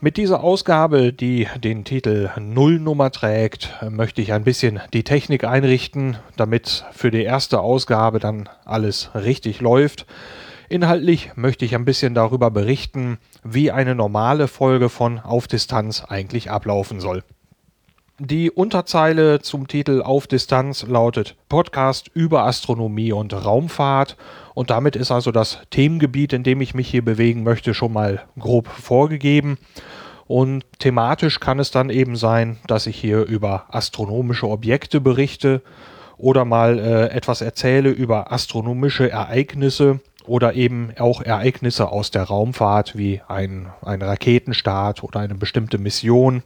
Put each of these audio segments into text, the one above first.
Mit dieser Ausgabe, die den Titel Nullnummer trägt, möchte ich ein bisschen die Technik einrichten, damit für die erste Ausgabe dann alles richtig läuft. Inhaltlich möchte ich ein bisschen darüber berichten, wie eine normale Folge von Auf Distanz eigentlich ablaufen soll. Die Unterzeile zum Titel Auf Distanz lautet Podcast über Astronomie und Raumfahrt und damit ist also das Themengebiet, in dem ich mich hier bewegen möchte, schon mal grob vorgegeben. Und thematisch kann es dann eben sein, dass ich hier über astronomische Objekte berichte oder mal äh, etwas erzähle über astronomische Ereignisse oder eben auch Ereignisse aus der Raumfahrt wie ein, ein Raketenstart oder eine bestimmte Mission.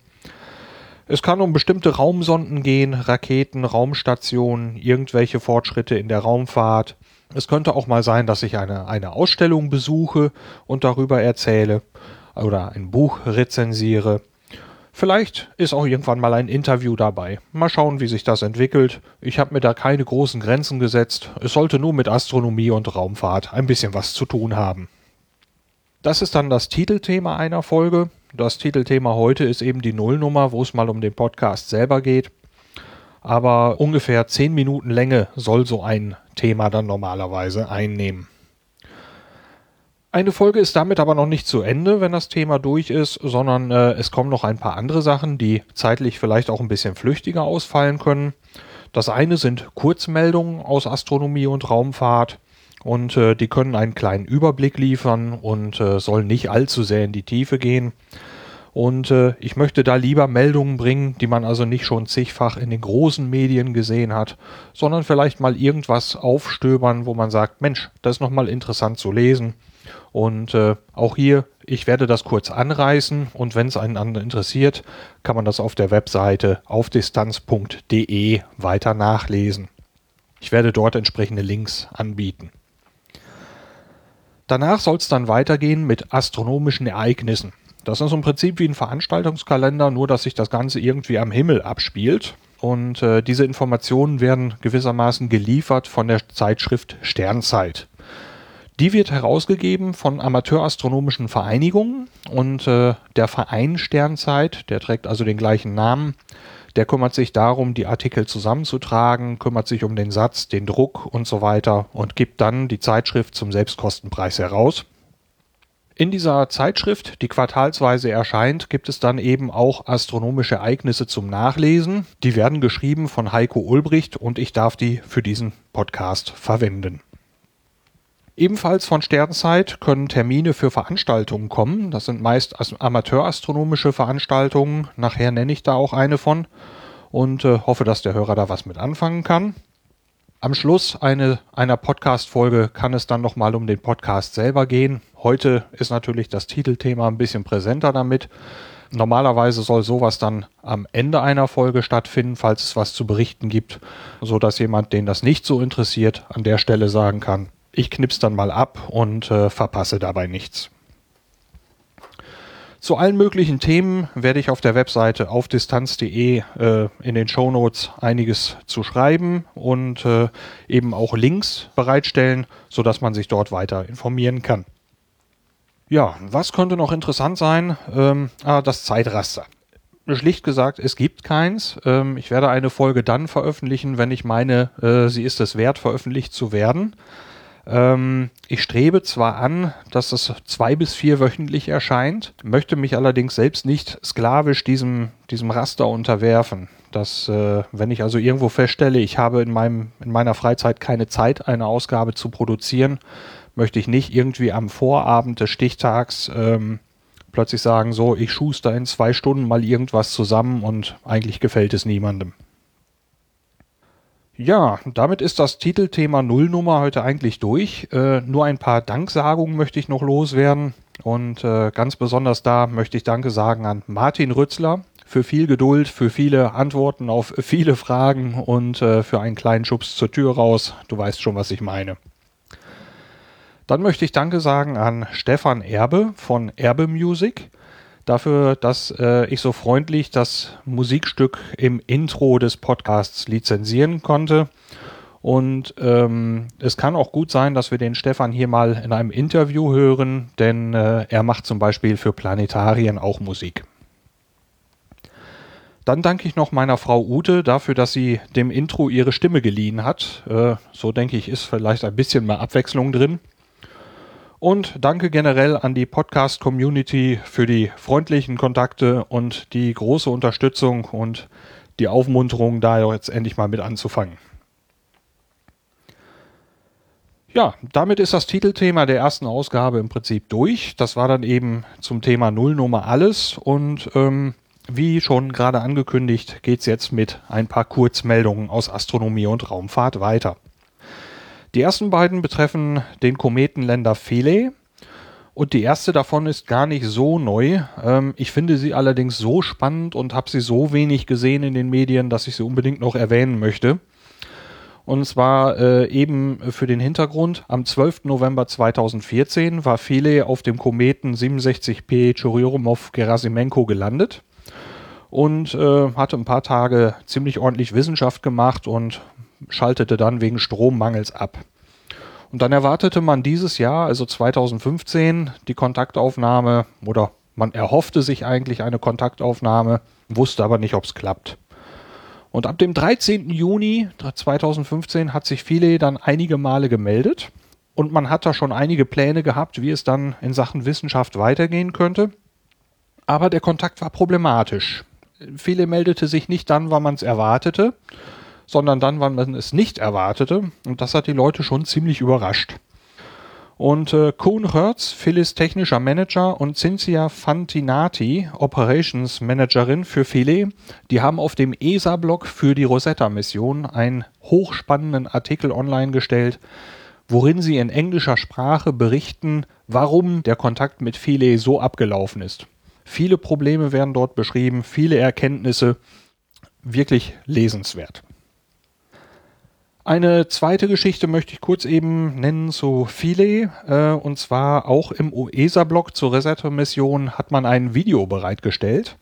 Es kann um bestimmte Raumsonden gehen, Raketen, Raumstationen, irgendwelche Fortschritte in der Raumfahrt. Es könnte auch mal sein, dass ich eine, eine Ausstellung besuche und darüber erzähle oder ein Buch rezensiere. Vielleicht ist auch irgendwann mal ein Interview dabei. Mal schauen, wie sich das entwickelt. Ich habe mir da keine großen Grenzen gesetzt. Es sollte nur mit Astronomie und Raumfahrt ein bisschen was zu tun haben. Das ist dann das Titelthema einer Folge. Das Titelthema heute ist eben die Nullnummer, wo es mal um den Podcast selber geht. Aber ungefähr zehn Minuten Länge soll so ein Thema dann normalerweise einnehmen. Eine Folge ist damit aber noch nicht zu Ende, wenn das Thema durch ist, sondern äh, es kommen noch ein paar andere Sachen, die zeitlich vielleicht auch ein bisschen flüchtiger ausfallen können. Das eine sind Kurzmeldungen aus Astronomie und Raumfahrt und äh, die können einen kleinen Überblick liefern und äh, sollen nicht allzu sehr in die Tiefe gehen. Und äh, ich möchte da lieber Meldungen bringen, die man also nicht schon zigfach in den großen Medien gesehen hat, sondern vielleicht mal irgendwas aufstöbern, wo man sagt, Mensch, das ist nochmal interessant zu lesen. Und äh, auch hier, ich werde das kurz anreißen und wenn es einen anderen interessiert, kann man das auf der Webseite aufdistanz.de weiter nachlesen. Ich werde dort entsprechende Links anbieten. Danach soll es dann weitergehen mit astronomischen Ereignissen. Das ist im Prinzip wie ein Veranstaltungskalender, nur dass sich das Ganze irgendwie am Himmel abspielt. Und äh, diese Informationen werden gewissermaßen geliefert von der Zeitschrift Sternzeit. Die wird herausgegeben von amateurastronomischen Vereinigungen und äh, der Verein Sternzeit, der trägt also den gleichen Namen, der kümmert sich darum, die Artikel zusammenzutragen, kümmert sich um den Satz, den Druck und so weiter und gibt dann die Zeitschrift zum Selbstkostenpreis heraus. In dieser Zeitschrift, die quartalsweise erscheint, gibt es dann eben auch astronomische Ereignisse zum Nachlesen. Die werden geschrieben von Heiko Ulbricht und ich darf die für diesen Podcast verwenden. Ebenfalls von Sternzeit können Termine für Veranstaltungen kommen. Das sind meist amateurastronomische Veranstaltungen. Nachher nenne ich da auch eine von und äh, hoffe, dass der Hörer da was mit anfangen kann. Am Schluss eine, einer Podcast-Folge kann es dann nochmal um den Podcast selber gehen. Heute ist natürlich das Titelthema ein bisschen präsenter damit. Normalerweise soll sowas dann am Ende einer Folge stattfinden, falls es was zu berichten gibt, so dass jemand, den das nicht so interessiert, an der Stelle sagen kann, ich knips dann mal ab und äh, verpasse dabei nichts. Zu allen möglichen Themen werde ich auf der Webseite aufdistanz.de äh, in den Shownotes einiges zu schreiben und äh, eben auch Links bereitstellen, sodass man sich dort weiter informieren kann. Ja, was könnte noch interessant sein? Ähm, ah, das Zeitraster. Schlicht gesagt, es gibt keins. Ähm, ich werde eine Folge dann veröffentlichen, wenn ich meine, äh, sie ist es wert, veröffentlicht zu werden. Ähm, ich strebe zwar an, dass es zwei bis vier wöchentlich erscheint, möchte mich allerdings selbst nicht sklavisch diesem, diesem Raster unterwerfen. Dass, äh, wenn ich also irgendwo feststelle, ich habe in, meinem, in meiner Freizeit keine Zeit, eine Ausgabe zu produzieren, möchte ich nicht irgendwie am Vorabend des Stichtags ähm, plötzlich sagen, so, ich schuster in zwei Stunden mal irgendwas zusammen und eigentlich gefällt es niemandem. Ja, damit ist das Titelthema Nullnummer heute eigentlich durch. Äh, nur ein paar Danksagungen möchte ich noch loswerden. Und äh, ganz besonders da möchte ich Danke sagen an Martin Rützler für viel Geduld, für viele Antworten auf viele Fragen und äh, für einen kleinen Schubs zur Tür raus. Du weißt schon, was ich meine. Dann möchte ich Danke sagen an Stefan Erbe von Erbe Music dafür, dass äh, ich so freundlich das Musikstück im Intro des Podcasts lizenzieren konnte. Und ähm, es kann auch gut sein, dass wir den Stefan hier mal in einem Interview hören, denn äh, er macht zum Beispiel für Planetarien auch Musik. Dann danke ich noch meiner Frau Ute dafür, dass sie dem Intro ihre Stimme geliehen hat. Äh, so denke ich, ist vielleicht ein bisschen mehr Abwechslung drin. Und danke generell an die Podcast-Community für die freundlichen Kontakte und die große Unterstützung und die Aufmunterung, da jetzt endlich mal mit anzufangen. Ja, damit ist das Titelthema der ersten Ausgabe im Prinzip durch. Das war dann eben zum Thema Nullnummer alles und ähm, wie schon gerade angekündigt, geht es jetzt mit ein paar Kurzmeldungen aus Astronomie und Raumfahrt weiter. Die ersten beiden betreffen den Kometenländer Philae und die erste davon ist gar nicht so neu. Ähm, ich finde sie allerdings so spannend und habe sie so wenig gesehen in den Medien, dass ich sie unbedingt noch erwähnen möchte. Und zwar äh, eben für den Hintergrund, am 12. November 2014 war Philae auf dem Kometen 67P Churyumov-Gerasimenko gelandet und äh, hatte ein paar Tage ziemlich ordentlich Wissenschaft gemacht und schaltete dann wegen Strommangels ab. Und dann erwartete man dieses Jahr, also 2015, die Kontaktaufnahme oder man erhoffte sich eigentlich eine Kontaktaufnahme, wusste aber nicht, ob es klappt. Und ab dem 13. Juni 2015 hat sich Philae dann einige Male gemeldet und man hat da schon einige Pläne gehabt, wie es dann in Sachen Wissenschaft weitergehen könnte. Aber der Kontakt war problematisch. Philae meldete sich nicht dann, wann man es erwartete, sondern dann, wann man es nicht erwartete. Und das hat die Leute schon ziemlich überrascht. Und äh, Kuhn Hertz, Phyllis technischer Manager und Cynthia Fantinati, Operations Managerin für Philae, die haben auf dem ESA-Blog für die Rosetta-Mission einen hochspannenden Artikel online gestellt, worin sie in englischer Sprache berichten, warum der Kontakt mit Philae so abgelaufen ist. Viele Probleme werden dort beschrieben, viele Erkenntnisse, wirklich lesenswert. Eine zweite Geschichte möchte ich kurz eben nennen zu Philae. Äh, und zwar auch im OESA-Blog zur Resetter-Mission hat man ein Video bereitgestellt.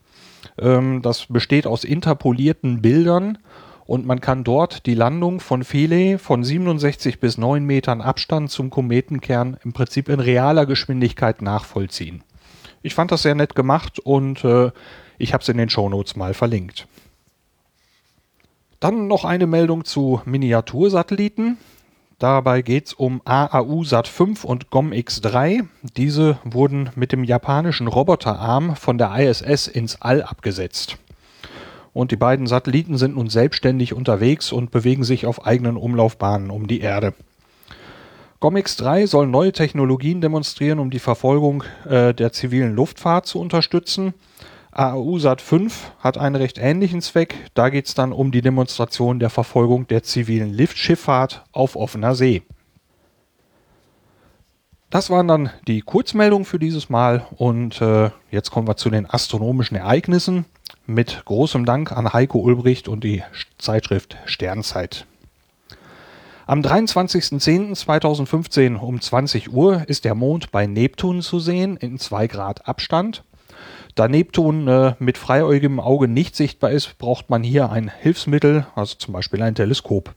Ähm, das besteht aus interpolierten Bildern und man kann dort die Landung von Philae von 67 bis 9 Metern Abstand zum Kometenkern im Prinzip in realer Geschwindigkeit nachvollziehen. Ich fand das sehr nett gemacht und äh, ich habe es in den Shownotes mal verlinkt. Dann noch eine Meldung zu Miniatursatelliten. Dabei geht es um AAU Sat 5 und GOM-X3. Diese wurden mit dem japanischen Roboterarm von der ISS ins All abgesetzt. Und die beiden Satelliten sind nun selbstständig unterwegs und bewegen sich auf eigenen Umlaufbahnen um die Erde. GOMX-3 soll neue Technologien demonstrieren, um die Verfolgung äh, der zivilen Luftfahrt zu unterstützen. AAU-Sat 5 hat einen recht ähnlichen Zweck. Da geht es dann um die Demonstration der Verfolgung der zivilen Liftschifffahrt auf offener See. Das waren dann die Kurzmeldungen für dieses Mal und äh, jetzt kommen wir zu den astronomischen Ereignissen mit großem Dank an Heiko Ulbricht und die Zeitschrift Sternzeit. Am 23.10.2015 um 20 Uhr ist der Mond bei Neptun zu sehen in 2 Grad Abstand. Da Neptun äh, mit freiäugigem Auge nicht sichtbar ist, braucht man hier ein Hilfsmittel, also zum Beispiel ein Teleskop.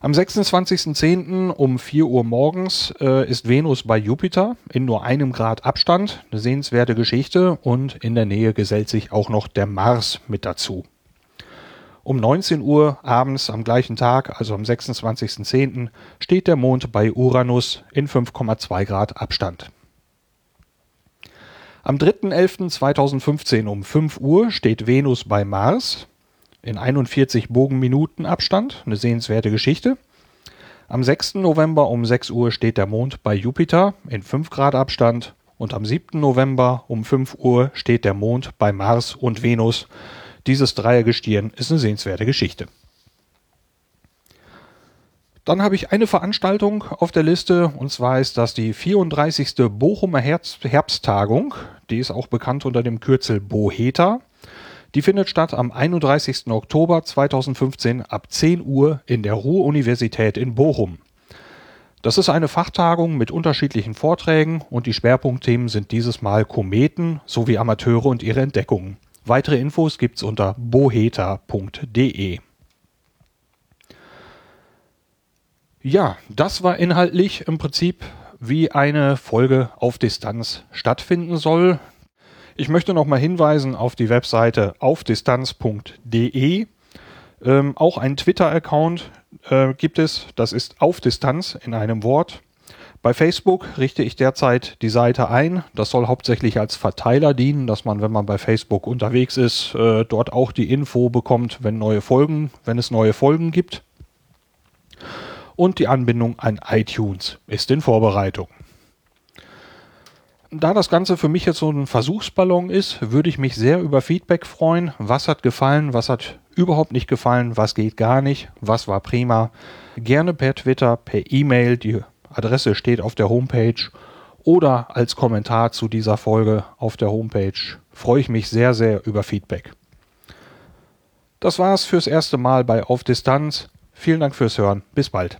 Am 26.10. um 4 Uhr morgens äh, ist Venus bei Jupiter in nur einem Grad Abstand. Eine sehenswerte Geschichte und in der Nähe gesellt sich auch noch der Mars mit dazu. Um 19 Uhr abends am gleichen Tag, also am 26.10., steht der Mond bei Uranus in 5,2 Grad Abstand. Am 3.11.2015 um 5 Uhr steht Venus bei Mars in 41 Bogenminuten Abstand, eine sehenswerte Geschichte. Am 6. November um 6 Uhr steht der Mond bei Jupiter in 5 Grad Abstand und am 7. November um 5 Uhr steht der Mond bei Mars und Venus. Dieses Dreiergestirn ist eine sehenswerte Geschichte. Dann habe ich eine Veranstaltung auf der Liste und zwar ist das die 34. Bochumer Herbst Herbsttagung. Die ist auch bekannt unter dem Kürzel Boheta. Die findet statt am 31. Oktober 2015 ab 10 Uhr in der Ruhr-Universität in Bochum. Das ist eine Fachtagung mit unterschiedlichen Vorträgen und die Schwerpunktthemen sind dieses Mal Kometen sowie Amateure und ihre Entdeckungen. Weitere Infos gibt's unter boheta.de. Ja, das war inhaltlich im Prinzip, wie eine Folge auf Distanz stattfinden soll. Ich möchte noch mal hinweisen auf die Webseite aufdistanz.de. Ähm, auch einen Twitter-Account äh, gibt es, das ist auf Distanz in einem Wort. Bei Facebook richte ich derzeit die Seite ein. Das soll hauptsächlich als Verteiler dienen, dass man, wenn man bei Facebook unterwegs ist, äh, dort auch die Info bekommt, wenn neue Folgen, wenn es neue Folgen gibt und die Anbindung an iTunes ist in Vorbereitung. Da das Ganze für mich jetzt so ein Versuchsballon ist, würde ich mich sehr über Feedback freuen. Was hat gefallen, was hat überhaupt nicht gefallen, was geht gar nicht, was war prima. Gerne per Twitter, per E-Mail, die Adresse steht auf der Homepage oder als Kommentar zu dieser Folge auf der Homepage. Freue ich mich sehr, sehr über Feedback. Das war's fürs erste Mal bei Auf Distanz. Vielen Dank fürs Hören. Bis bald.